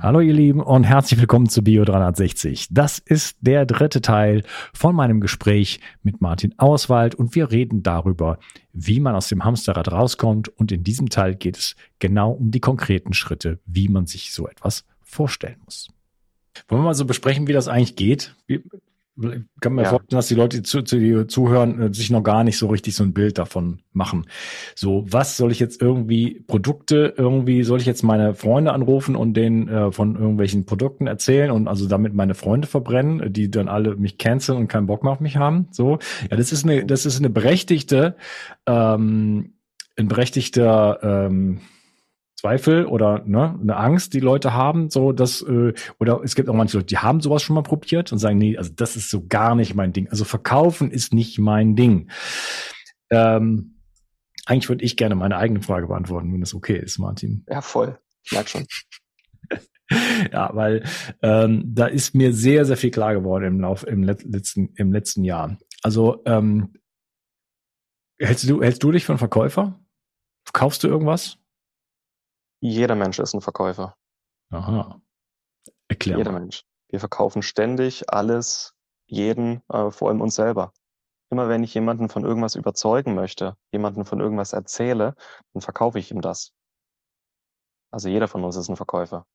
Hallo ihr Lieben und herzlich willkommen zu Bio 360. Das ist der dritte Teil von meinem Gespräch mit Martin Auswald und wir reden darüber, wie man aus dem Hamsterrad rauskommt und in diesem Teil geht es genau um die konkreten Schritte, wie man sich so etwas vorstellen muss. Wollen wir mal so besprechen, wie das eigentlich geht? Ich kann mir ja. vorstellen, dass die Leute, die, zu, die zuhören, äh, sich noch gar nicht so richtig so ein Bild davon machen. So, was soll ich jetzt irgendwie Produkte irgendwie soll ich jetzt meine Freunde anrufen und denen äh, von irgendwelchen Produkten erzählen und also damit meine Freunde verbrennen, die dann alle mich canceln und keinen Bock mehr auf mich haben. So, ja, das ist eine, das ist eine berechtigte, ähm, ein berechtigter ähm, Zweifel oder ne, eine Angst, die Leute haben, so dass äh, oder es gibt auch manche Leute, die haben sowas schon mal probiert und sagen, nee, also das ist so gar nicht mein Ding. Also verkaufen ist nicht mein Ding. Ähm, eigentlich würde ich gerne meine eigene Frage beantworten, wenn das okay ist, Martin. Ja, voll. Ich merke schon. ja, weil ähm, da ist mir sehr, sehr viel klar geworden im Lauf im letzten im letzten Jahr. Also ähm, hältst du hältst du dich für einen Verkäufer? Verkaufst du irgendwas? Jeder Mensch ist ein Verkäufer. Aha. Erklär Jeder mal. Mensch. Wir verkaufen ständig alles, jeden, äh, vor allem uns selber. Immer wenn ich jemanden von irgendwas überzeugen möchte, jemanden von irgendwas erzähle, dann verkaufe ich ihm das. Also jeder von uns ist ein Verkäufer.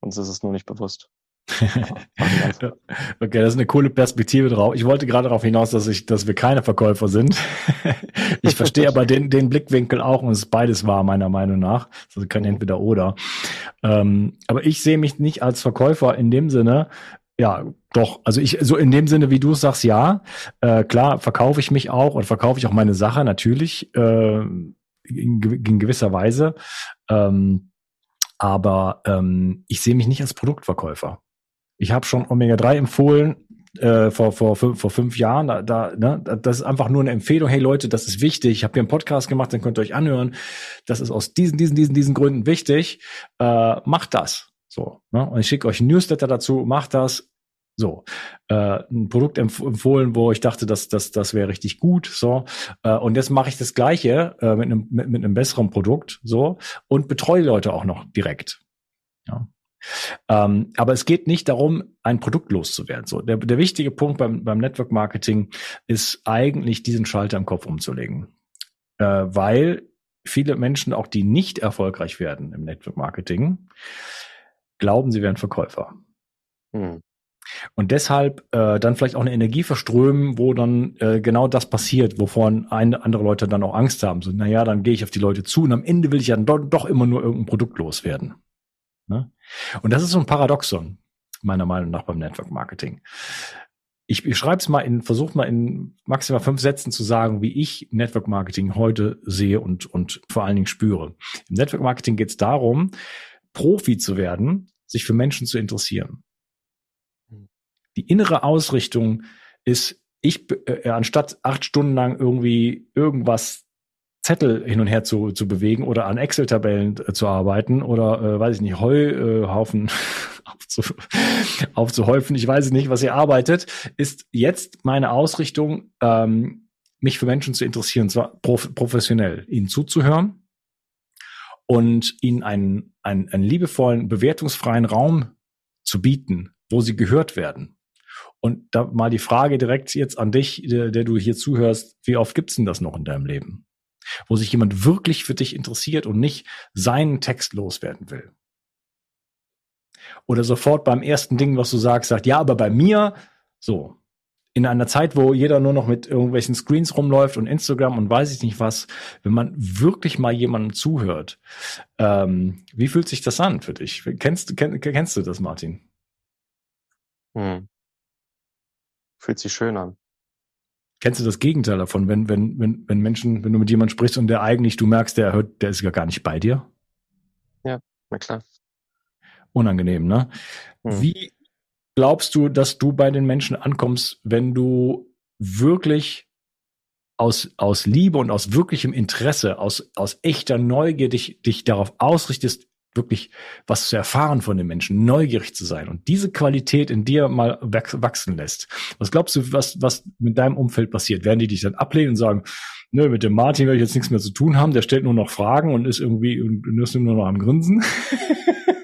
Uns ist es nur nicht bewusst. okay, das ist eine coole Perspektive drauf. Ich wollte gerade darauf hinaus, dass ich, dass wir keine Verkäufer sind. ich verstehe aber den, den Blickwinkel auch und es ist beides wahr, meiner Meinung nach. Also kein entweder oder. Ähm, aber ich sehe mich nicht als Verkäufer in dem Sinne, ja, doch. Also ich, so in dem Sinne, wie du es sagst, ja. Äh, klar, verkaufe ich mich auch und verkaufe ich auch meine Sache natürlich äh, in, in gewisser Weise. Ähm, aber ähm, ich sehe mich nicht als Produktverkäufer. Ich habe schon Omega-3 empfohlen äh, vor, vor, fünf, vor fünf Jahren. Da, da, ne, das ist einfach nur eine Empfehlung. Hey Leute, das ist wichtig. Ich habe hier einen Podcast gemacht, den könnt ihr euch anhören. Das ist aus diesen, diesen, diesen, diesen Gründen wichtig. Äh, macht das. So. Ne? Und ich schicke euch ein Newsletter dazu. Macht das. So, äh, ein Produkt empf empfohlen, wo ich dachte, dass das, das wäre richtig gut. So, äh, und jetzt mache ich das Gleiche äh, mit einem mit, mit besseren Produkt. So und betreue Leute auch noch direkt. Ja. Ähm, aber es geht nicht darum, ein Produkt loszuwerden. So, der, der wichtige Punkt beim, beim Network Marketing ist eigentlich, diesen Schalter im Kopf umzulegen. Äh, weil viele Menschen, auch die nicht erfolgreich werden im Network Marketing, glauben, sie wären Verkäufer. Hm. Und deshalb äh, dann vielleicht auch eine Energie verströmen, wo dann äh, genau das passiert, wovon ein, andere Leute dann auch Angst haben. So, naja, dann gehe ich auf die Leute zu und am Ende will ich ja doch, doch immer nur irgendein Produkt loswerden. Ne? Und das ist so ein Paradoxon, meiner Meinung nach beim Network Marketing. Ich, ich schreibe es mal in, versuche mal in maximal fünf Sätzen zu sagen, wie ich Network Marketing heute sehe und, und vor allen Dingen spüre. Im Network Marketing geht es darum, Profi zu werden, sich für Menschen zu interessieren. Die innere Ausrichtung ist, ich, äh, anstatt acht Stunden lang irgendwie irgendwas Zettel hin und her zu, zu bewegen oder an Excel-Tabellen äh, zu arbeiten oder, äh, weiß ich nicht, Heuhaufen aufzu, aufzuhäufen. Ich weiß nicht, was ihr arbeitet, ist jetzt meine Ausrichtung, ähm, mich für Menschen zu interessieren, zwar prof professionell, ihnen zuzuhören und ihnen einen, einen, einen liebevollen, bewertungsfreien Raum zu bieten, wo sie gehört werden. Und da mal die Frage direkt jetzt an dich, der, der du hier zuhörst, wie oft gibt's denn das noch in deinem Leben? Wo sich jemand wirklich für dich interessiert und nicht seinen Text loswerden will. Oder sofort beim ersten Ding, was du sagst, sagt, ja, aber bei mir, so. In einer Zeit, wo jeder nur noch mit irgendwelchen Screens rumläuft und Instagram und weiß ich nicht was, wenn man wirklich mal jemandem zuhört, ähm, wie fühlt sich das an für dich? Kennst, kenn, kennst du das, Martin? Hm. Fühlt sich schön an. Kennst du das Gegenteil davon, wenn, wenn, wenn, wenn Menschen, wenn du mit jemandem sprichst und der eigentlich, du merkst, der hört, der ist ja gar nicht bei dir? Ja, na klar. Unangenehm, ne? Hm. Wie glaubst du, dass du bei den Menschen ankommst, wenn du wirklich aus, aus Liebe und aus wirklichem Interesse, aus, aus echter Neugier dich, dich darauf ausrichtest, wirklich was zu erfahren von den Menschen, neugierig zu sein und diese Qualität in dir mal wachsen lässt. Was glaubst du, was, was mit deinem Umfeld passiert? Werden die dich dann ablehnen und sagen, nö, mit dem Martin werde ich jetzt nichts mehr zu tun haben, der stellt nur noch Fragen und ist irgendwie und ist nur noch am Grinsen?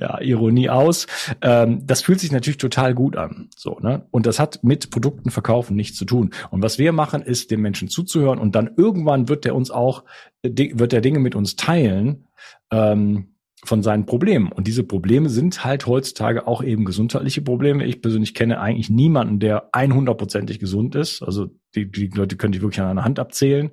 ja, Ironie aus. Ähm, das fühlt sich natürlich total gut an. So, ne? Und das hat mit Produkten verkaufen nichts zu tun. Und was wir machen, ist, dem Menschen zuzuhören und dann irgendwann wird er uns auch, wird er Dinge mit uns teilen, ähm, von seinen Problemen. Und diese Probleme sind halt heutzutage auch eben gesundheitliche Probleme. Ich persönlich kenne eigentlich niemanden, der 100%ig gesund ist. Also die, die Leute können die wirklich an einer Hand abzählen.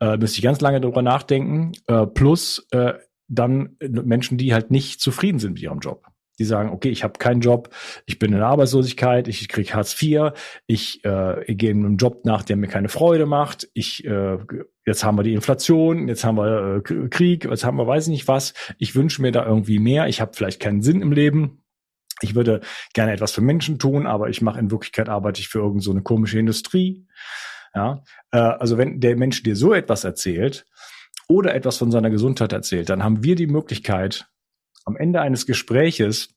Äh, müsste ich ganz lange darüber nachdenken. Äh, plus äh, dann Menschen, die halt nicht zufrieden sind mit ihrem Job. Die sagen, okay, ich habe keinen Job, ich bin in Arbeitslosigkeit, ich krieg Hartz IV, ich äh, gehe einem Job nach, der mir keine Freude macht, ich äh, jetzt haben wir die Inflation, jetzt haben wir äh, Krieg, jetzt haben wir weiß ich nicht was. Ich wünsche mir da irgendwie mehr, ich habe vielleicht keinen Sinn im Leben. Ich würde gerne etwas für Menschen tun, aber ich mache in Wirklichkeit arbeite ich für irgendeine so eine komische Industrie. Ja, äh, also wenn der Mensch dir so etwas erzählt, oder etwas von seiner Gesundheit erzählt, dann haben wir die Möglichkeit, am Ende eines Gespräches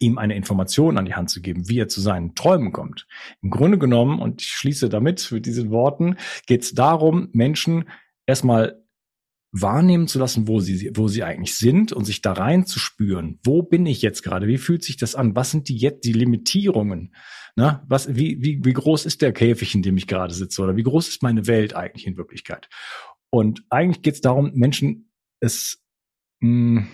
ihm eine Information an die Hand zu geben, wie er zu seinen Träumen kommt. Im Grunde genommen, und ich schließe damit mit diesen Worten, geht es darum, Menschen erstmal wahrnehmen zu lassen, wo sie, wo sie eigentlich sind und sich da rein zu spüren. Wo bin ich jetzt gerade? Wie fühlt sich das an? Was sind die jetzt die Limitierungen? Na, was, wie, wie, wie groß ist der Käfig, in dem ich gerade sitze? Oder wie groß ist meine Welt eigentlich in Wirklichkeit? Und eigentlich geht es darum, Menschen es mh, hm,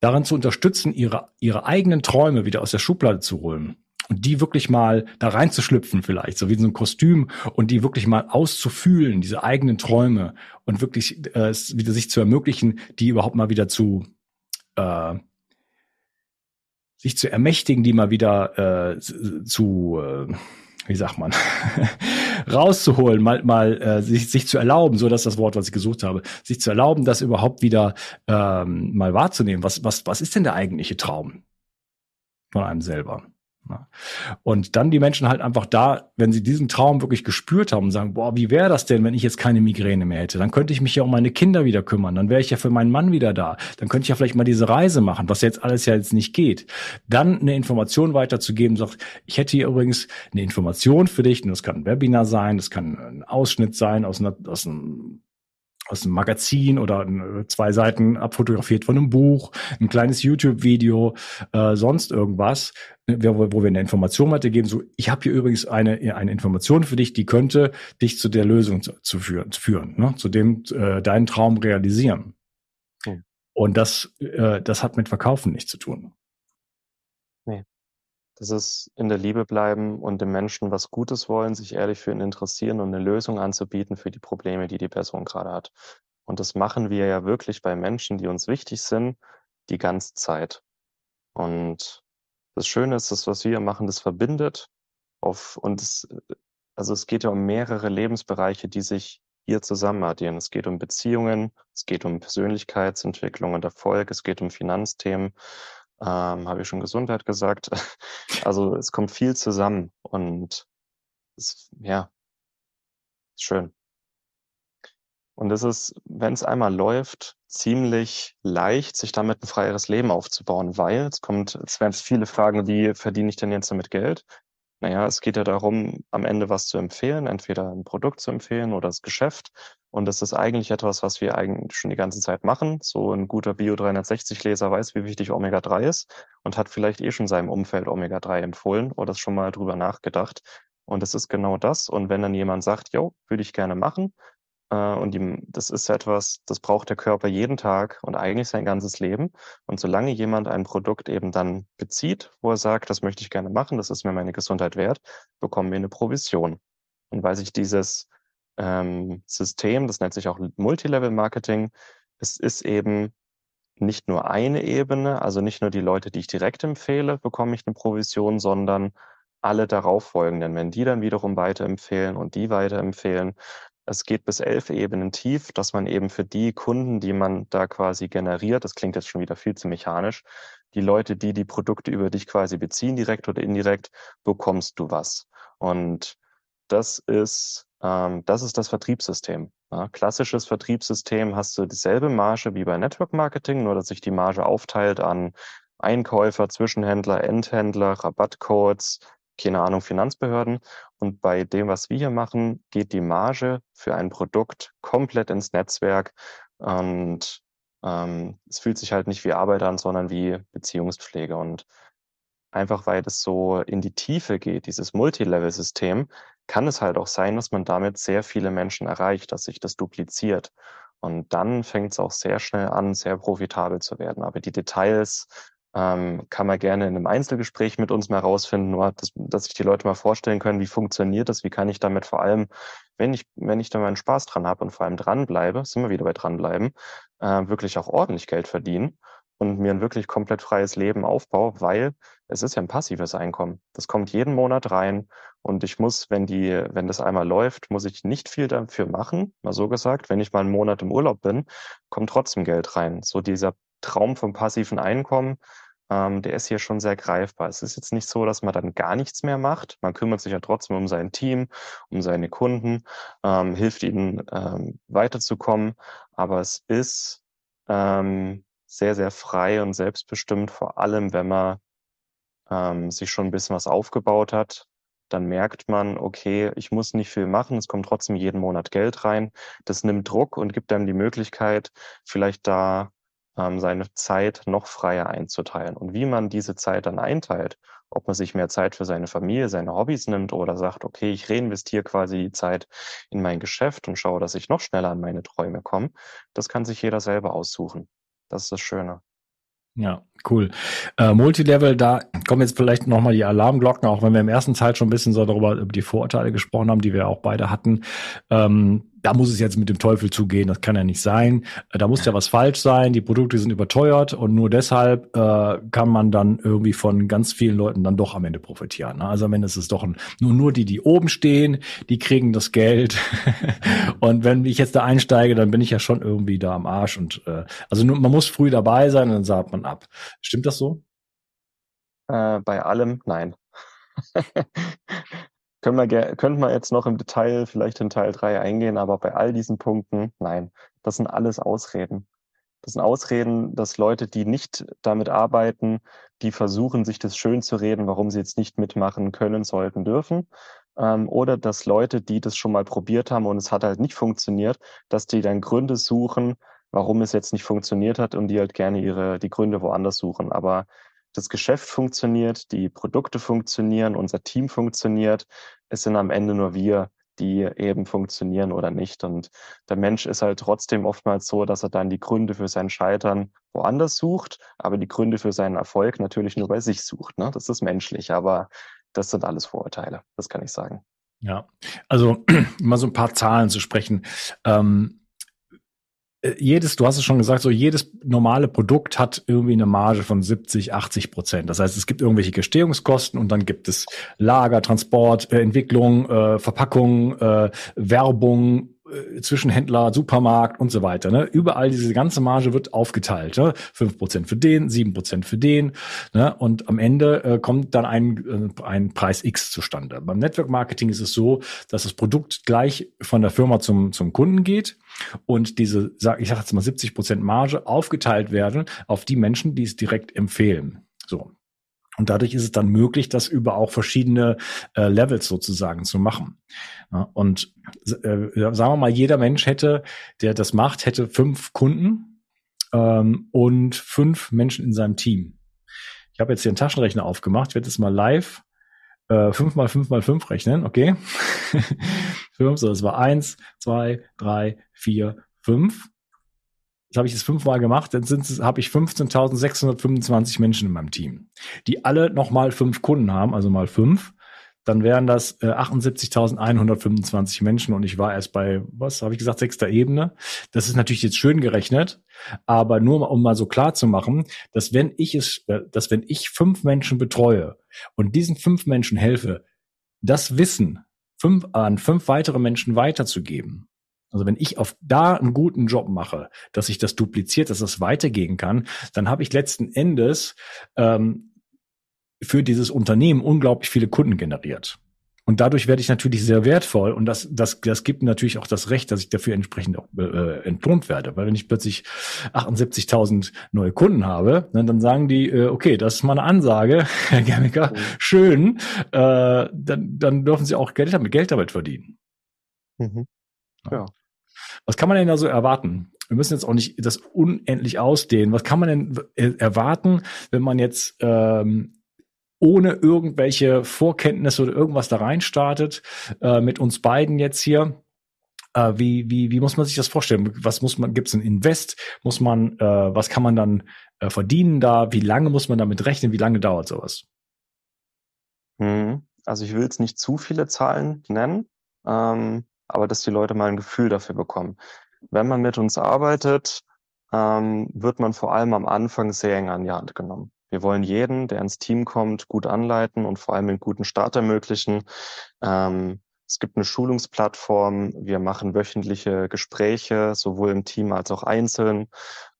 daran zu unterstützen, ihre, ihre eigenen Träume wieder aus der Schublade zu holen. Und die wirklich mal da reinzuschlüpfen vielleicht, so wie in so ein Kostüm und die wirklich mal auszufühlen, diese eigenen Träume und wirklich äh, wieder sich zu ermöglichen, die überhaupt mal wieder zu äh, sich zu ermächtigen, die mal wieder äh, zu äh, wie sagt man, rauszuholen, mal, mal äh, sich, sich zu erlauben, so dass das Wort, was ich gesucht habe, sich zu erlauben, das überhaupt wieder ähm, mal wahrzunehmen. Was, was, was ist denn der eigentliche Traum von einem selber? Und dann die Menschen halt einfach da, wenn sie diesen Traum wirklich gespürt haben und sagen, boah, wie wäre das denn, wenn ich jetzt keine Migräne mehr hätte? Dann könnte ich mich ja um meine Kinder wieder kümmern, dann wäre ich ja für meinen Mann wieder da, dann könnte ich ja vielleicht mal diese Reise machen, was jetzt alles ja jetzt nicht geht. Dann eine Information weiterzugeben, sagt, ich hätte hier übrigens eine Information für dich, und das kann ein Webinar sein, das kann ein Ausschnitt sein aus, einer, aus einem aus einem Magazin oder zwei Seiten abfotografiert von einem Buch, ein kleines YouTube-Video, äh, sonst irgendwas, wo, wo wir eine Information weitergeben. So, ich habe hier übrigens eine eine Information für dich, die könnte dich zu der Lösung zu, zu führen, zu führen, ne? zu dem äh, deinen Traum realisieren. Hm. Und das äh, das hat mit Verkaufen nichts zu tun. Das ist in der Liebe bleiben und dem Menschen was Gutes wollen, sich ehrlich für ihn interessieren und eine Lösung anzubieten für die Probleme, die die Person gerade hat. Und das machen wir ja wirklich bei Menschen, die uns wichtig sind, die ganze Zeit. Und das Schöne ist, das, was wir machen, das verbindet auf, und es, also es geht ja um mehrere Lebensbereiche, die sich hier zusammen addieren. Es geht um Beziehungen, es geht um Persönlichkeitsentwicklung und Erfolg, es geht um Finanzthemen, ähm, habe ich schon Gesundheit gesagt. Also es kommt viel zusammen und es, ja, schön. Und es ist, wenn es einmal läuft, ziemlich leicht, sich damit ein freieres Leben aufzubauen, weil es kommt, es werden viele Fragen, wie verdiene ich denn jetzt damit Geld? Naja, es geht ja darum, am Ende was zu empfehlen, entweder ein Produkt zu empfehlen oder das Geschäft. Und das ist eigentlich etwas, was wir eigentlich schon die ganze Zeit machen. So ein guter Bio 360-Leser weiß, wie wichtig Omega-3 ist und hat vielleicht eh schon seinem Umfeld Omega-3 empfohlen oder schon mal drüber nachgedacht. Und das ist genau das. Und wenn dann jemand sagt, jo, würde ich gerne machen, und die, das ist etwas, das braucht der Körper jeden Tag und eigentlich sein ganzes Leben. Und solange jemand ein Produkt eben dann bezieht, wo er sagt, das möchte ich gerne machen, das ist mir meine Gesundheit wert, bekommen wir eine Provision. Und weil sich dieses ähm, System, das nennt sich auch Multilevel-Marketing, es ist eben nicht nur eine Ebene, also nicht nur die Leute, die ich direkt empfehle, bekomme ich eine Provision, sondern alle darauffolgenden. Wenn die dann wiederum weiterempfehlen und die weiterempfehlen, es geht bis elf Ebenen tief, dass man eben für die Kunden, die man da quasi generiert, das klingt jetzt schon wieder viel zu mechanisch, die Leute, die die Produkte über dich quasi beziehen, direkt oder indirekt, bekommst du was. Und das ist, ähm, das ist das Vertriebssystem. Ja, klassisches Vertriebssystem hast du dieselbe Marge wie bei Network Marketing, nur dass sich die Marge aufteilt an Einkäufer, Zwischenhändler, Endhändler, Rabattcodes, keine Ahnung, Finanzbehörden. Und bei dem, was wir hier machen, geht die Marge für ein Produkt komplett ins Netzwerk. Und ähm, es fühlt sich halt nicht wie Arbeit an, sondern wie Beziehungspflege. Und einfach weil das so in die Tiefe geht, dieses Multilevel-System, kann es halt auch sein, dass man damit sehr viele Menschen erreicht, dass sich das dupliziert. Und dann fängt es auch sehr schnell an, sehr profitabel zu werden. Aber die Details ähm, kann man gerne in einem Einzelgespräch mit uns mal rausfinden, nur dass, dass sich die Leute mal vorstellen können, wie funktioniert das, wie kann ich damit vor allem, wenn ich, wenn ich da meinen Spaß dran habe und vor allem dranbleibe, sind wir wieder bei dranbleiben, äh, wirklich auch ordentlich Geld verdienen und mir ein wirklich komplett freies Leben aufbaue, weil es ist ja ein passives Einkommen. Das kommt jeden Monat rein und ich muss, wenn die, wenn das einmal läuft, muss ich nicht viel dafür machen, mal so gesagt. Wenn ich mal einen Monat im Urlaub bin, kommt trotzdem Geld rein. So dieser Traum vom passiven Einkommen, ähm, der ist hier schon sehr greifbar. Es ist jetzt nicht so, dass man dann gar nichts mehr macht. Man kümmert sich ja trotzdem um sein Team, um seine Kunden, ähm, hilft ihnen ähm, weiterzukommen. Aber es ist ähm, sehr, sehr frei und selbstbestimmt, vor allem wenn man ähm, sich schon ein bisschen was aufgebaut hat. Dann merkt man, okay, ich muss nicht viel machen, es kommt trotzdem jeden Monat Geld rein. Das nimmt Druck und gibt einem die Möglichkeit, vielleicht da seine Zeit noch freier einzuteilen. Und wie man diese Zeit dann einteilt, ob man sich mehr Zeit für seine Familie, seine Hobbys nimmt oder sagt, okay, ich reinvestiere quasi die Zeit in mein Geschäft und schaue, dass ich noch schneller an meine Träume komme, das kann sich jeder selber aussuchen. Das ist das Schöne. Ja, cool. Äh, Multilevel, da kommen jetzt vielleicht nochmal die Alarmglocken, auch wenn wir im ersten Teil schon ein bisschen so darüber, über die Vorurteile gesprochen haben, die wir auch beide hatten. Ähm, da muss es jetzt mit dem Teufel zugehen, das kann ja nicht sein. Äh, da muss ja was falsch sein, die Produkte sind überteuert und nur deshalb äh, kann man dann irgendwie von ganz vielen Leuten dann doch am Ende profitieren. Ne? Also am Ende ist es doch ein, nur, nur die, die oben stehen, die kriegen das Geld. und wenn ich jetzt da einsteige, dann bin ich ja schon irgendwie da am Arsch. Und äh, also nur, man muss früh dabei sein und dann sagt man ab. Stimmt das so? Äh, bei allem nein. Können wir, könnten wir jetzt noch im Detail vielleicht in Teil 3 eingehen, aber bei all diesen Punkten, nein, das sind alles Ausreden. Das sind Ausreden, dass Leute, die nicht damit arbeiten, die versuchen, sich das schön zu reden, warum sie jetzt nicht mitmachen können, sollten, dürfen. Ähm, oder dass Leute, die das schon mal probiert haben und es hat halt nicht funktioniert, dass die dann Gründe suchen, warum es jetzt nicht funktioniert hat und die halt gerne ihre, die Gründe woanders suchen. Aber das Geschäft funktioniert, die Produkte funktionieren, unser Team funktioniert. Es sind am Ende nur wir, die eben funktionieren oder nicht. Und der Mensch ist halt trotzdem oftmals so, dass er dann die Gründe für sein Scheitern woanders sucht, aber die Gründe für seinen Erfolg natürlich nur bei sich sucht. Ne? Das ist menschlich, aber das sind alles Vorurteile, das kann ich sagen. Ja, also mal so ein paar Zahlen zu sprechen. Ähm, äh, jedes, du hast es schon gesagt, so jedes normale Produkt hat irgendwie eine Marge von 70, 80 Prozent. Das heißt, es gibt irgendwelche Gestehungskosten und dann gibt es Lager, Transport, äh, Entwicklung, äh, Verpackung, äh, Werbung, äh, Zwischenhändler, Supermarkt und so weiter. Ne? Überall diese ganze Marge wird aufgeteilt. Ne? 5% für den, 7% für den. Ne? Und am Ende äh, kommt dann ein, äh, ein Preis X zustande. Beim Network Marketing ist es so, dass das Produkt gleich von der Firma zum, zum Kunden geht und diese, sag, ich sage jetzt mal 70% Marge aufgeteilt werden auf die Menschen, die es direkt empfehlen. So. Und dadurch ist es dann möglich, das über auch verschiedene äh, Levels sozusagen zu machen. Ja, und äh, sagen wir mal, jeder Mensch hätte, der das macht, hätte fünf Kunden ähm, und fünf Menschen in seinem Team. Ich habe jetzt hier einen Taschenrechner aufgemacht, ich werde jetzt mal live äh, fünf mal fünf mal fünf rechnen, okay? fünf, so das war eins, zwei, drei, vier, fünf. Das habe ich jetzt fünfmal gemacht, dann habe ich 15.625 Menschen in meinem Team, die alle nochmal fünf Kunden haben, also mal fünf. Dann wären das äh, 78.125 Menschen und ich war erst bei, was habe ich gesagt, sechster Ebene. Das ist natürlich jetzt schön gerechnet, aber nur um mal so klar zu machen, dass wenn ich es, äh, dass wenn ich fünf Menschen betreue und diesen fünf Menschen helfe, das Wissen fünf, an fünf weitere Menschen weiterzugeben, also wenn ich auf da einen guten Job mache, dass ich das dupliziert, dass das weitergehen kann, dann habe ich letzten Endes ähm, für dieses Unternehmen unglaublich viele Kunden generiert. Und dadurch werde ich natürlich sehr wertvoll und das, das, das gibt natürlich auch das Recht, dass ich dafür entsprechend auch äh, entlohnt werde. Weil wenn ich plötzlich 78.000 neue Kunden habe, ne, dann sagen die, äh, okay, das ist mal eine Ansage, Herr Germiker, mhm. schön, äh, dann, dann dürfen Sie auch Geld damit, Geld damit verdienen. Mhm. Ja. Was kann man denn da so erwarten? Wir müssen jetzt auch nicht das unendlich ausdehnen. Was kann man denn äh, erwarten, wenn man jetzt ähm, ohne irgendwelche Vorkenntnisse oder irgendwas da rein startet, äh, mit uns beiden jetzt hier? Äh, wie, wie, wie muss man sich das vorstellen? Was muss man, gibt es ein Invest? Muss man, äh, was kann man dann äh, verdienen da? Wie lange muss man damit rechnen? Wie lange dauert sowas? Hm, also ich will jetzt nicht zu viele Zahlen nennen. Ähm, aber dass die Leute mal ein Gefühl dafür bekommen. Wenn man mit uns arbeitet, ähm, wird man vor allem am Anfang sehr eng an die Hand genommen. Wir wollen jeden, der ins Team kommt, gut anleiten und vor allem einen guten Start ermöglichen. Ähm, es gibt eine Schulungsplattform. Wir machen wöchentliche Gespräche, sowohl im Team als auch einzeln.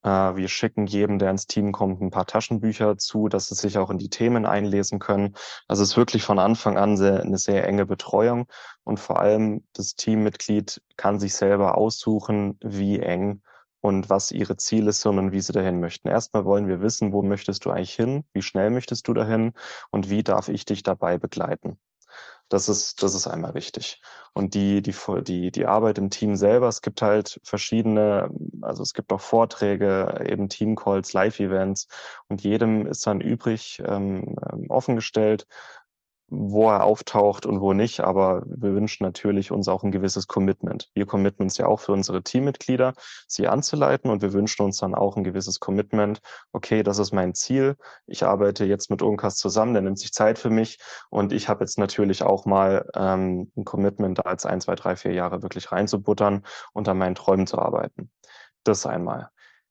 Äh, wir schicken jedem, der ins Team kommt, ein paar Taschenbücher zu, dass sie sich auch in die Themen einlesen können. Also es ist wirklich von Anfang an sehr, eine sehr enge Betreuung. Und vor allem das Teammitglied kann sich selber aussuchen, wie eng und was ihre Ziele sind und wie sie dahin möchten. Erstmal wollen wir wissen, wo möchtest du eigentlich hin? Wie schnell möchtest du dahin? Und wie darf ich dich dabei begleiten? Das ist, das ist einmal wichtig. Und die, die, die, die Arbeit im Team selber, es gibt halt verschiedene, also es gibt auch Vorträge, eben Teamcalls, Live-Events und jedem ist dann übrig ähm, ähm offengestellt, wo er auftaucht und wo nicht. Aber wir wünschen natürlich uns auch ein gewisses Commitment. Wir committen uns ja auch für unsere Teammitglieder, sie anzuleiten und wir wünschen uns dann auch ein gewisses Commitment. Okay, das ist mein Ziel. Ich arbeite jetzt mit Unkas zusammen, der nimmt sich Zeit für mich und ich habe jetzt natürlich auch mal ähm, ein Commitment, da als ein, zwei, drei, vier Jahre wirklich reinzubuttern und an meinen Träumen zu arbeiten. Das einmal.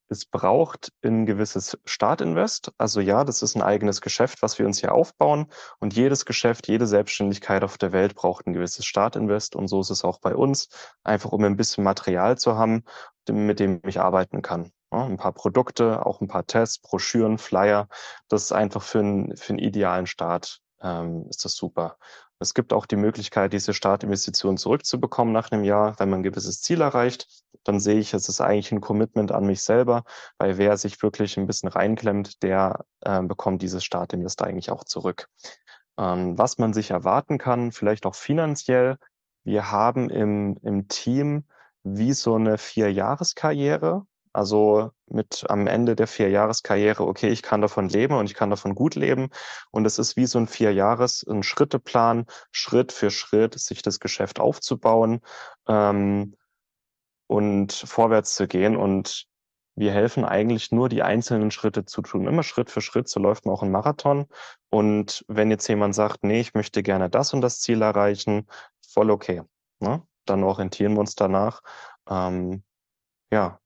Es braucht ein gewisses Startinvest. Also ja, das ist ein eigenes Geschäft, was wir uns hier aufbauen. Und jedes Geschäft, jede Selbstständigkeit auf der Welt braucht ein gewisses Startinvest. Und so ist es auch bei uns. Einfach um ein bisschen Material zu haben, mit dem ich arbeiten kann. Ja, ein paar Produkte, auch ein paar Tests, Broschüren, Flyer. Das ist einfach für, einen, für einen idealen Start ähm, ist das super. Es gibt auch die Möglichkeit, diese Startinvestition zurückzubekommen nach einem Jahr, wenn man ein gewisses Ziel erreicht. Dann sehe ich, es ist eigentlich ein Commitment an mich selber, weil wer sich wirklich ein bisschen reinklemmt, der äh, bekommt dieses Startinvest eigentlich auch zurück. Ähm, was man sich erwarten kann, vielleicht auch finanziell. Wir haben im, im Team wie so eine Vier-Jahres-Karriere. Also mit am Ende der vier Jahreskarriere, okay, ich kann davon leben und ich kann davon gut leben. Und es ist wie so ein vier Jahres, ein Schritteplan, Schritt für Schritt, sich das Geschäft aufzubauen ähm, und vorwärts zu gehen. Und wir helfen eigentlich nur, die einzelnen Schritte zu tun. Immer Schritt für Schritt, so läuft man auch ein Marathon. Und wenn jetzt jemand sagt, nee, ich möchte gerne das und das Ziel erreichen, voll okay. Ne? Dann orientieren wir uns danach. Ähm, ja,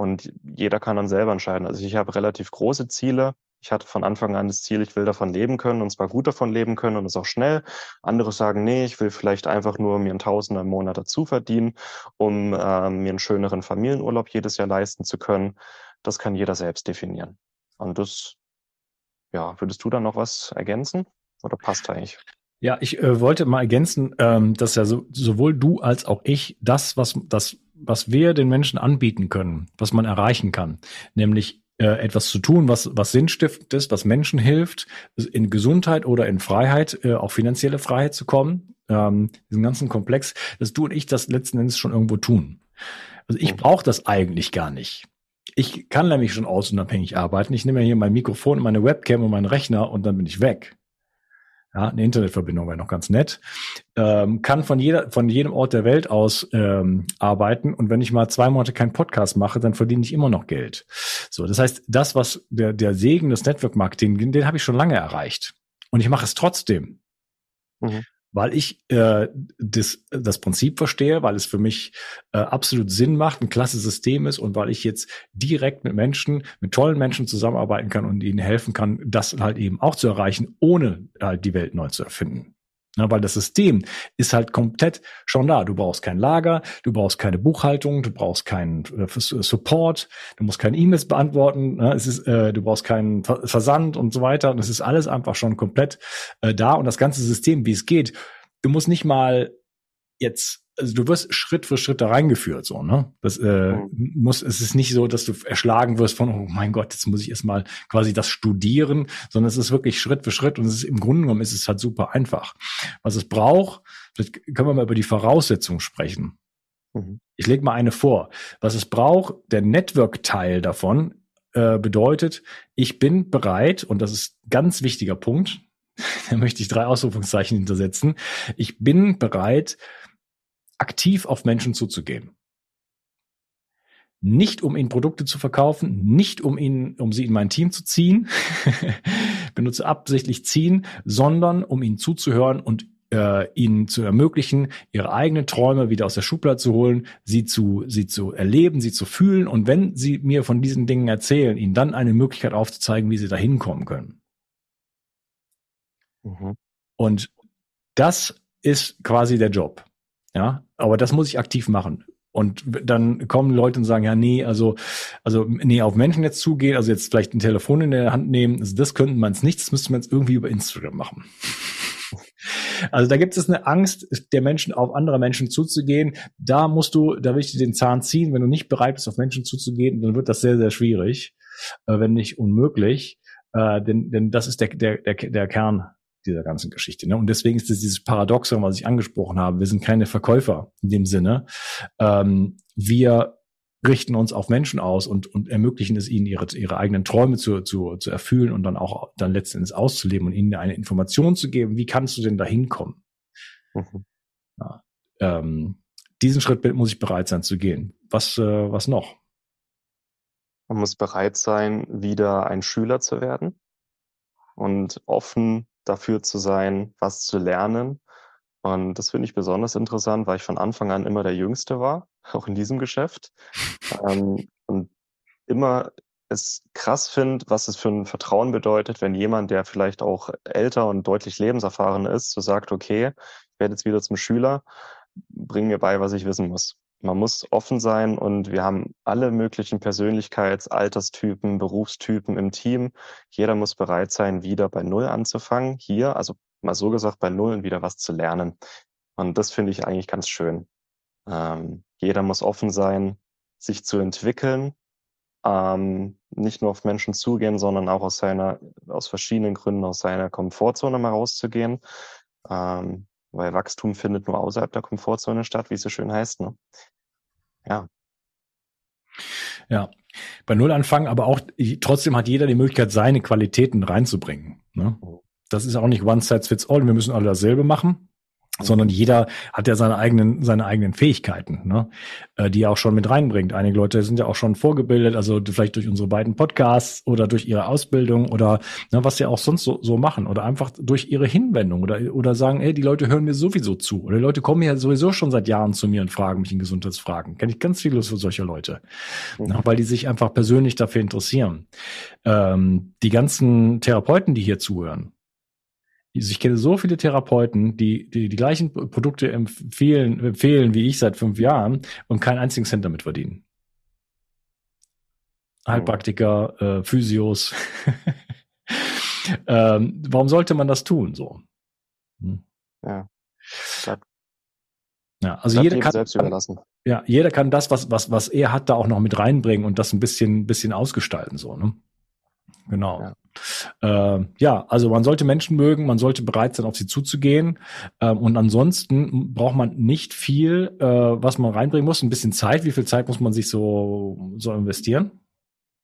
Und jeder kann dann selber entscheiden. Also ich habe relativ große Ziele. Ich hatte von Anfang an das Ziel, ich will davon leben können und zwar gut davon leben können und es auch schnell. Andere sagen, nee, ich will vielleicht einfach nur mir einen Tausender im Monat dazu verdienen, um äh, mir einen schöneren Familienurlaub jedes Jahr leisten zu können. Das kann jeder selbst definieren. Und das, ja, würdest du da noch was ergänzen? Oder passt eigentlich? Ja, ich äh, wollte mal ergänzen, ähm, dass ja so, sowohl du als auch ich das, was das, was wir den Menschen anbieten können, was man erreichen kann, nämlich äh, etwas zu tun, was, was sinnstiftend ist, was Menschen hilft, in Gesundheit oder in Freiheit, äh, auch finanzielle Freiheit zu kommen, ähm, diesen ganzen Komplex, dass du und ich das letzten Endes schon irgendwo tun. Also ich mhm. brauche das eigentlich gar nicht. Ich kann nämlich schon ausunabhängig arbeiten. Ich nehme ja hier mein Mikrofon, meine Webcam und meinen Rechner und dann bin ich weg. Ja, eine Internetverbindung wäre noch ganz nett. Ähm, kann von jeder, von jedem Ort der Welt aus ähm, arbeiten. Und wenn ich mal zwei Monate keinen Podcast mache, dann verdiene ich immer noch Geld. So, das heißt, das, was der, der Segen des Network Marketing, den, den habe ich schon lange erreicht. Und ich mache es trotzdem. Mhm weil ich äh, das, das Prinzip verstehe, weil es für mich äh, absolut Sinn macht, ein klasse System ist und weil ich jetzt direkt mit Menschen, mit tollen Menschen zusammenarbeiten kann und ihnen helfen kann, das halt eben auch zu erreichen, ohne halt die Welt neu zu erfinden. Ja, weil das System ist halt komplett schon da. Du brauchst kein Lager, du brauchst keine Buchhaltung, du brauchst keinen äh, Support, du musst keine E-Mails beantworten, ne? es ist, äh, du brauchst keinen Versand und so weiter. Und es ist alles einfach schon komplett äh, da. Und das ganze System, wie es geht, du musst nicht mal jetzt also du wirst Schritt für Schritt da reingeführt, so, ne? Das äh, mhm. muss, es ist nicht so, dass du erschlagen wirst von, oh mein Gott, jetzt muss ich erstmal quasi das studieren, sondern es ist wirklich Schritt für Schritt und es ist im Grunde genommen ist es halt super einfach. Was es braucht, vielleicht können wir mal über die Voraussetzungen sprechen. Mhm. Ich lege mal eine vor. Was es braucht, der Network-Teil davon äh, bedeutet, ich bin bereit, und das ist ganz wichtiger Punkt, da möchte ich drei Ausrufungszeichen hintersetzen. Ich bin bereit, aktiv auf Menschen zuzugehen. Nicht um ihnen Produkte zu verkaufen, nicht um ihnen, um sie in mein Team zu ziehen, benutze absichtlich ziehen, sondern um ihnen zuzuhören und äh, ihnen zu ermöglichen, ihre eigenen Träume wieder aus der Schublade zu holen, sie zu, sie zu erleben, sie zu fühlen und wenn sie mir von diesen Dingen erzählen, ihnen dann eine Möglichkeit aufzuzeigen, wie sie da hinkommen können. Mhm. Und das ist quasi der Job. Ja, aber das muss ich aktiv machen. Und dann kommen Leute und sagen, ja, nee, also, also, nee, auf Menschen jetzt zugehen, also jetzt vielleicht ein Telefon in der Hand nehmen, also das könnten man es nicht, das müsste man jetzt irgendwie über Instagram machen. Also da gibt es eine Angst der Menschen, auf andere Menschen zuzugehen. Da musst du, da will ich dir den Zahn ziehen. Wenn du nicht bereit bist, auf Menschen zuzugehen, dann wird das sehr, sehr schwierig, äh, wenn nicht unmöglich. Äh, denn, denn das ist der, der, der, der Kern dieser ganzen Geschichte. Ne? Und deswegen ist es dieses Paradoxon, was ich angesprochen habe. Wir sind keine Verkäufer in dem Sinne. Ähm, wir richten uns auf Menschen aus und, und ermöglichen es ihnen, ihre, ihre eigenen Träume zu, zu, zu erfüllen und dann auch dann letztendlich auszuleben und ihnen eine Information zu geben, wie kannst du denn da hinkommen? Mhm. Ja, ähm, diesen Schritt muss ich bereit sein zu gehen. Was, äh, was noch? Man muss bereit sein, wieder ein Schüler zu werden und offen dafür zu sein, was zu lernen. Und das finde ich besonders interessant, weil ich von Anfang an immer der Jüngste war, auch in diesem Geschäft. ähm, und immer es krass finde, was es für ein Vertrauen bedeutet, wenn jemand, der vielleicht auch älter und deutlich lebenserfahren ist, so sagt, okay, ich werde jetzt wieder zum Schüler, bring mir bei, was ich wissen muss. Man muss offen sein und wir haben alle möglichen Persönlichkeits-, Alterstypen, Berufstypen im Team. Jeder muss bereit sein, wieder bei Null anzufangen. Hier, also mal so gesagt, bei Null und wieder was zu lernen. Und das finde ich eigentlich ganz schön. Ähm, jeder muss offen sein, sich zu entwickeln, ähm, nicht nur auf Menschen zugehen, sondern auch aus seiner, aus verschiedenen Gründen aus seiner Komfortzone mal rauszugehen. Ähm, weil Wachstum findet nur außerhalb der Komfortzone statt, wie es so schön heißt. Ne? Ja. Ja, bei Null anfangen, aber auch trotzdem hat jeder die Möglichkeit, seine Qualitäten reinzubringen. Ne? Das ist auch nicht one size fits all. Wir müssen alle dasselbe machen. Sondern jeder hat ja seine eigenen, seine eigenen Fähigkeiten, ne? äh, die er auch schon mit reinbringt. Einige Leute sind ja auch schon vorgebildet, also vielleicht durch unsere beiden Podcasts oder durch ihre Ausbildung oder ne, was sie auch sonst so, so machen oder einfach durch ihre Hinwendung oder, oder sagen, ey, die Leute hören mir sowieso zu oder die Leute kommen ja sowieso schon seit Jahren zu mir und fragen mich in Gesundheitsfragen. Kenne ich ganz viele für solche Leute, mhm. ne, weil die sich einfach persönlich dafür interessieren. Ähm, die ganzen Therapeuten, die hier zuhören, ich kenne so viele Therapeuten, die, die die gleichen Produkte empfehlen, empfehlen wie ich seit fünf Jahren und keinen einzigen Cent damit verdienen. Heilpraktiker, äh, Physios. ähm, warum sollte man das tun so? Hm. Ja. Ja, also jeder kann selbst überlassen. Ja, jeder kann das, was was was er hat, da auch noch mit reinbringen und das ein bisschen bisschen ausgestalten so. Ne? Genau. Ja. Äh, ja, also man sollte Menschen mögen, man sollte bereit sein, auf sie zuzugehen. Ähm, und ansonsten braucht man nicht viel, äh, was man reinbringen muss. Ein bisschen Zeit. Wie viel Zeit muss man sich so, so investieren?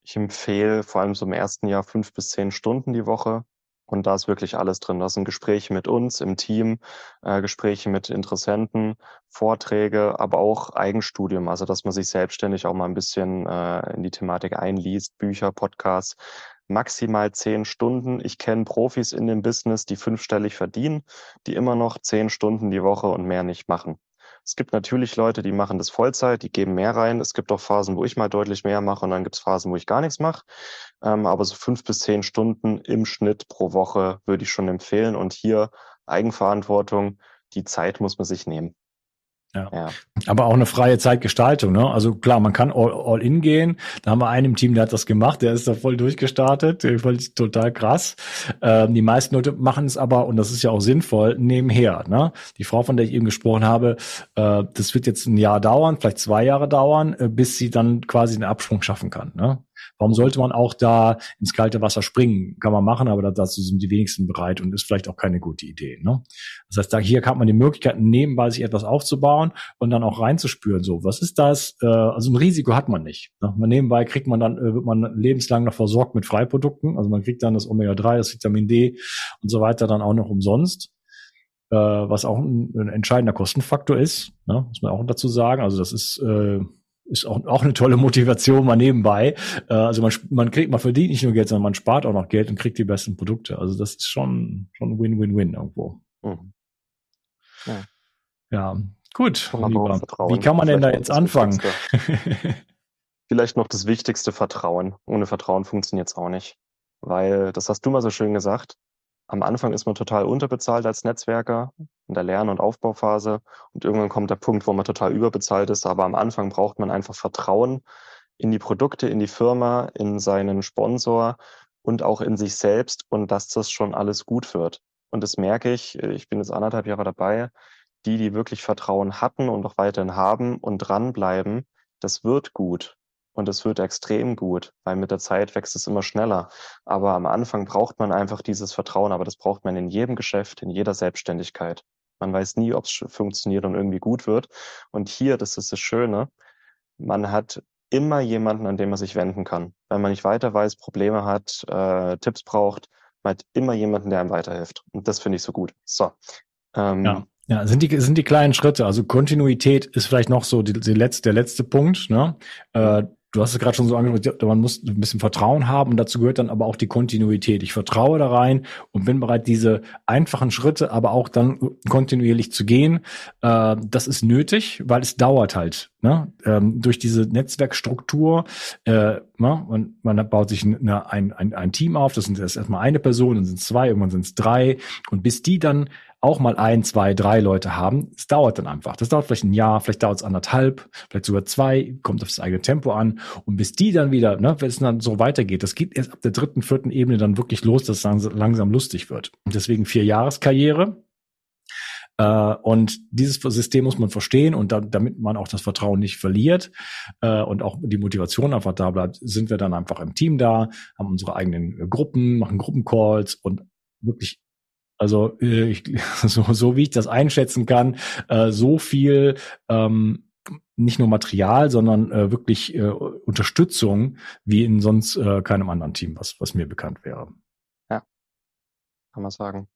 Ich empfehle vor allem so im ersten Jahr fünf bis zehn Stunden die Woche. Und da ist wirklich alles drin. Das sind Gespräche mit uns im Team, äh, Gespräche mit Interessenten, Vorträge, aber auch Eigenstudium. Also, dass man sich selbstständig auch mal ein bisschen äh, in die Thematik einliest, Bücher, Podcasts maximal zehn Stunden. Ich kenne Profis in dem Business, die fünfstellig verdienen, die immer noch zehn Stunden die Woche und mehr nicht machen. Es gibt natürlich Leute, die machen das Vollzeit, die geben mehr rein. Es gibt auch Phasen, wo ich mal deutlich mehr mache und dann gibt es Phasen, wo ich gar nichts mache. Ähm, aber so fünf bis zehn Stunden im Schnitt pro Woche würde ich schon empfehlen. Und hier Eigenverantwortung, die Zeit muss man sich nehmen. Ja. ja. Aber auch eine freie Zeitgestaltung, ne? Also klar, man kann all, all in gehen. Da haben wir einen im Team, der hat das gemacht, der ist da voll durchgestartet. Ich fand total krass. Ähm, die meisten Leute machen es aber, und das ist ja auch sinnvoll, nebenher. Ne? Die Frau, von der ich eben gesprochen habe, äh, das wird jetzt ein Jahr dauern, vielleicht zwei Jahre dauern, äh, bis sie dann quasi den Absprung schaffen kann. Ne? Warum sollte man auch da ins kalte Wasser springen? Kann man machen, aber dazu sind die wenigsten bereit und ist vielleicht auch keine gute Idee. Ne? Das heißt, da hier hat man die Möglichkeit, nebenbei sich etwas aufzubauen und dann auch reinzuspüren. So, was ist das? Äh, also ein Risiko hat man nicht. Ne? Nebenbei kriegt man dann, äh, wird man lebenslang noch versorgt mit Freiprodukten. Also man kriegt dann das Omega-3, das Vitamin D und so weiter dann auch noch umsonst äh, was auch ein, ein entscheidender Kostenfaktor ist, ne, muss man auch dazu sagen. Also das ist äh, ist auch, auch eine tolle Motivation mal nebenbei. Äh, also man, man kriegt, man verdient nicht nur Geld, sondern man spart auch noch Geld und kriegt die besten Produkte. Also das ist schon, schon Win-Win-Win irgendwo. Mhm. Ja. ja. gut. Wie kann man denn da jetzt anfangen? Vielleicht noch das wichtigste Vertrauen. Ohne Vertrauen funktioniert es auch nicht. Weil, das hast du mal so schön gesagt, am Anfang ist man total unterbezahlt als Netzwerker in der Lern- und Aufbauphase und irgendwann kommt der Punkt, wo man total überbezahlt ist. Aber am Anfang braucht man einfach Vertrauen in die Produkte, in die Firma, in seinen Sponsor und auch in sich selbst und dass das schon alles gut wird. Und das merke ich, ich bin jetzt anderthalb Jahre dabei, die, die wirklich Vertrauen hatten und noch weiterhin haben und dranbleiben, das wird gut. Und es wird extrem gut, weil mit der Zeit wächst es immer schneller. Aber am Anfang braucht man einfach dieses Vertrauen, aber das braucht man in jedem Geschäft, in jeder Selbstständigkeit. Man weiß nie, ob es funktioniert und irgendwie gut wird. Und hier, das ist das Schöne, man hat immer jemanden, an den man sich wenden kann. Wenn man nicht weiter weiß, Probleme hat, äh, Tipps braucht, man hat immer jemanden, der einem weiterhilft. Und das finde ich so gut. So. Ähm, ja. Ja, sind die, sind die kleinen Schritte. Also Kontinuität ist vielleicht noch so die, die letzte, der letzte Punkt. Ne? Äh, du hast es gerade schon so angedeutet, man muss ein bisschen Vertrauen haben und dazu gehört dann aber auch die Kontinuität. Ich vertraue da rein und bin bereit, diese einfachen Schritte aber auch dann kontinuierlich zu gehen. Äh, das ist nötig, weil es dauert halt. Ne? Ähm, durch diese Netzwerkstruktur, äh, ne? man, man baut sich eine, ein, ein, ein Team auf, das sind erstmal eine Person, dann sind es zwei, irgendwann sind es drei und bis die dann auch mal ein, zwei, drei Leute haben. Es dauert dann einfach. Das dauert vielleicht ein Jahr, vielleicht dauert es anderthalb, vielleicht sogar zwei, kommt auf das eigene Tempo an. Und bis die dann wieder, ne, wenn es dann so weitergeht, das geht erst ab der dritten, vierten Ebene dann wirklich los, dass es langsam lustig wird. Und deswegen vier Jahreskarriere. Äh, und dieses System muss man verstehen und da, damit man auch das Vertrauen nicht verliert äh, und auch die Motivation einfach da bleibt, sind wir dann einfach im Team da, haben unsere eigenen Gruppen, machen Gruppencalls und wirklich also äh, ich, so, so wie ich das einschätzen kann, äh, so viel ähm, nicht nur Material, sondern äh, wirklich äh, Unterstützung wie in sonst äh, keinem anderen Team, was, was mir bekannt wäre. Ja, kann man sagen.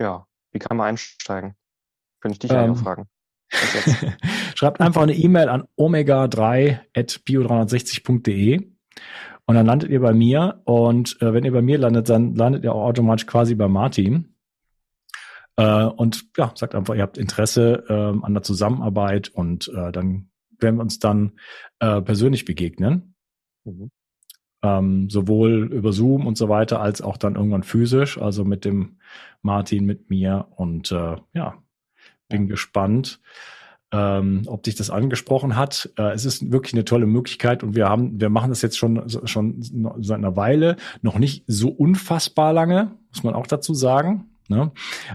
Ja, wie kann man einsteigen? Könnte ich dich Ähm. eigentlich auch fragen. Schreibt einfach eine E-Mail an omega3.bio360.de und dann landet ihr bei mir. Und äh, wenn ihr bei mir landet, dann landet ihr auch automatisch quasi bei Martin. Äh, und ja, sagt einfach, ihr habt Interesse ähm, an der Zusammenarbeit und äh, dann werden wir uns dann äh, persönlich begegnen. Mhm. Ähm, sowohl über Zoom und so weiter, als auch dann irgendwann physisch, also mit dem Martin, mit mir. Und äh, ja, bin gespannt, ähm, ob dich das angesprochen hat. Äh, es ist wirklich eine tolle Möglichkeit und wir haben, wir machen das jetzt schon schon seit einer Weile, noch nicht so unfassbar lange, muss man auch dazu sagen. Ne?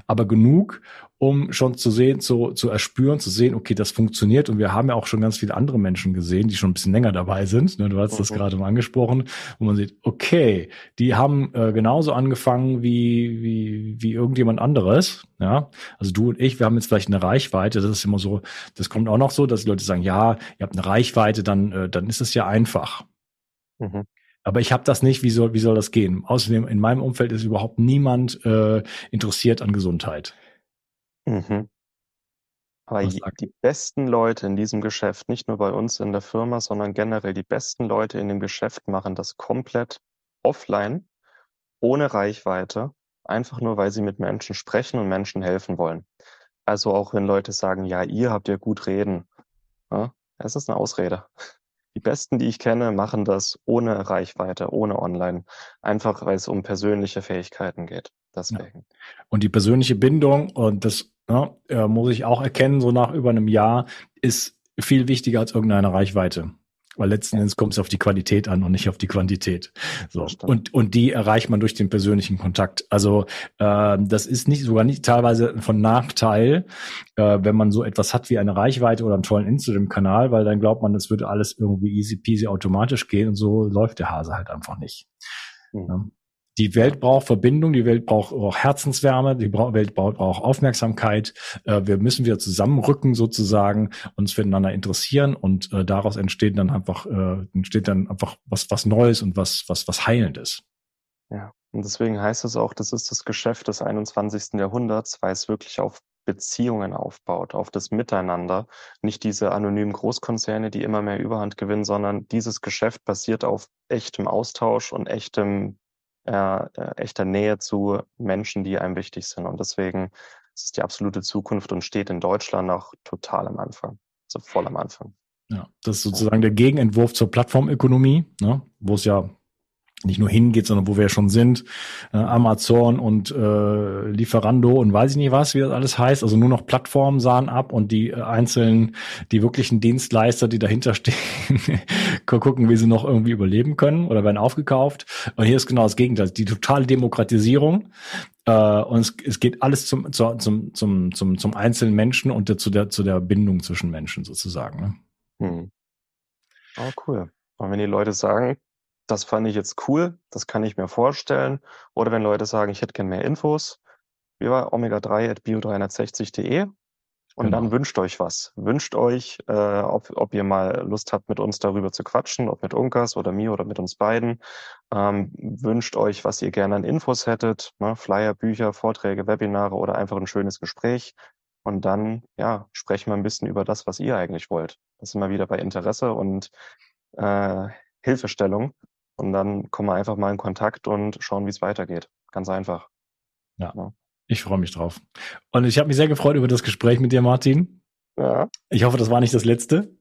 Aber genug, um schon zu sehen, zu, zu erspüren, zu sehen, okay, das funktioniert. Und wir haben ja auch schon ganz viele andere Menschen gesehen, die schon ein bisschen länger dabei sind. Ne? Du hast das Mhm. gerade mal angesprochen, wo man sieht, okay, die haben äh, genauso angefangen wie, wie, wie irgendjemand anderes. Ja, also du und ich, wir haben jetzt vielleicht eine Reichweite. Das ist immer so, das kommt auch noch so, dass die Leute sagen, ja, ihr habt eine Reichweite, dann, äh, dann ist es ja einfach. Mhm. Aber ich habe das nicht. Wie soll, wie soll das gehen? Außerdem in meinem Umfeld ist überhaupt niemand äh, interessiert an Gesundheit. Mhm. Aber die besten Leute in diesem Geschäft, nicht nur bei uns in der Firma, sondern generell die besten Leute in dem Geschäft machen das komplett offline, ohne Reichweite, einfach nur, weil sie mit Menschen sprechen und Menschen helfen wollen. Also auch wenn Leute sagen, ja, ihr habt ja gut reden. Ja, es ist eine Ausrede. Die besten, die ich kenne, machen das ohne Reichweite, ohne online. Einfach, weil es um persönliche Fähigkeiten geht. Deswegen. Und die persönliche Bindung, und das ne, äh, muss ich auch erkennen, so nach über einem Jahr, ist viel wichtiger als irgendeine Reichweite. Weil letzten Endes kommt es auf die Qualität an und nicht auf die Quantität. So. Und, und die erreicht man durch den persönlichen Kontakt. Also äh, das ist nicht sogar nicht teilweise von Nachteil, äh, wenn man so etwas hat wie eine Reichweite oder einen tollen Instagram-Kanal, weil dann glaubt man, das würde alles irgendwie easy peasy automatisch gehen und so läuft der Hase halt einfach nicht. Mhm. Ja. Die Welt braucht Verbindung, die Welt braucht auch Herzenswärme, die Welt braucht auch Aufmerksamkeit. Äh, wir müssen wieder zusammenrücken sozusagen, uns füreinander interessieren und äh, daraus entsteht dann einfach äh, entsteht dann einfach was was Neues und was was was heilendes. Ja, und deswegen heißt es auch, das ist das Geschäft des 21. Jahrhunderts, weil es wirklich auf Beziehungen aufbaut, auf das Miteinander. Nicht diese anonymen Großkonzerne, die immer mehr Überhand gewinnen, sondern dieses Geschäft basiert auf echtem Austausch und echtem, äh, echter Nähe zu Menschen, die einem wichtig sind. Und deswegen ist es die absolute Zukunft und steht in Deutschland noch total am Anfang, also voll am Anfang. Ja, das ist sozusagen der Gegenentwurf zur Plattformökonomie, ne, wo es ja nicht nur hingeht, sondern wo wir schon sind, äh, Amazon und äh, Lieferando und weiß ich nicht was, wie das alles heißt. Also nur noch Plattformen sahen ab und die äh, einzelnen, die wirklichen Dienstleister, die dahinter stehen, gucken, wie sie noch irgendwie überleben können oder werden aufgekauft. Und hier ist genau das Gegenteil, die totale Demokratisierung. Äh, und es, es geht alles zum, zu, zum, zum, zum, zum einzelnen Menschen und der, zu, der, zu der Bindung zwischen Menschen sozusagen. Ne? Hm. Oh, cool. Und wenn die Leute sagen, das fand ich jetzt cool, das kann ich mir vorstellen, oder wenn Leute sagen, ich hätte gern mehr Infos, wie war omega3.bio360.de und Genau. dann wünscht euch was. Wünscht euch, äh, ob, ob ihr mal Lust habt, mit uns darüber zu quatschen, ob mit Unkas oder mir oder mit uns beiden. Ähm, wünscht euch, was ihr gerne an Infos hättet, ne? Flyer, Bücher, Vorträge, Webinare oder einfach ein schönes Gespräch. Und dann, ja, sprechen wir ein bisschen über das, was ihr eigentlich wollt. Das sind wir wieder bei Interesse und äh, Hilfestellung. Und dann kommen wir einfach mal in Kontakt und schauen, wie es weitergeht. Ganz einfach. Ich freue mich drauf. Und ich habe mich sehr gefreut über das Gespräch mit dir, Martin. Ja. Ich hoffe, das war nicht das letzte.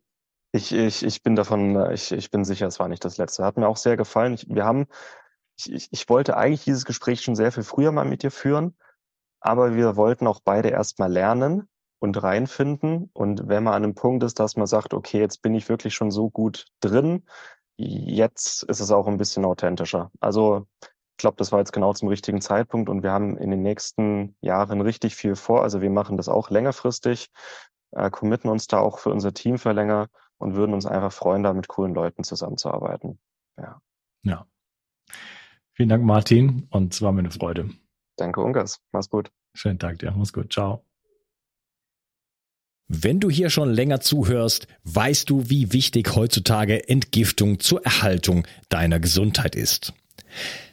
Ich, ich, ich bin davon, äh, ich, ich bin sicher, es war nicht das letzte. Hat mir auch sehr gefallen. Ich, wir haben, ich, ich, ich wollte eigentlich dieses Gespräch schon sehr viel früher mal mit dir führen, aber wir wollten auch beide erstmal lernen und reinfinden. Und wenn man an einem Punkt ist, dass man sagt, okay, jetzt bin ich wirklich schon so gut drin, jetzt ist es auch ein bisschen authentischer. Also ich glaube, das war jetzt genau zum richtigen Zeitpunkt und wir haben in den nächsten Jahren richtig viel vor. Also wir machen das auch längerfristig, äh, committen uns da auch für unser Team für länger und würden uns einfach freuen, da mit coolen Leuten zusammenzuarbeiten. Ja, Ja. Vielen Dank, Martin. Und es war mir eine Freude. danke, Ungas. Mach's gut. Schönen Tag dir. Mach's gut. Ciao. Wenn du hier schon länger zuhörst, weißt du, wie wichtig heutzutage Entgiftung zur Erhaltung deiner Gesundheit ist.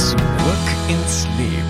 Zurück ins Leben.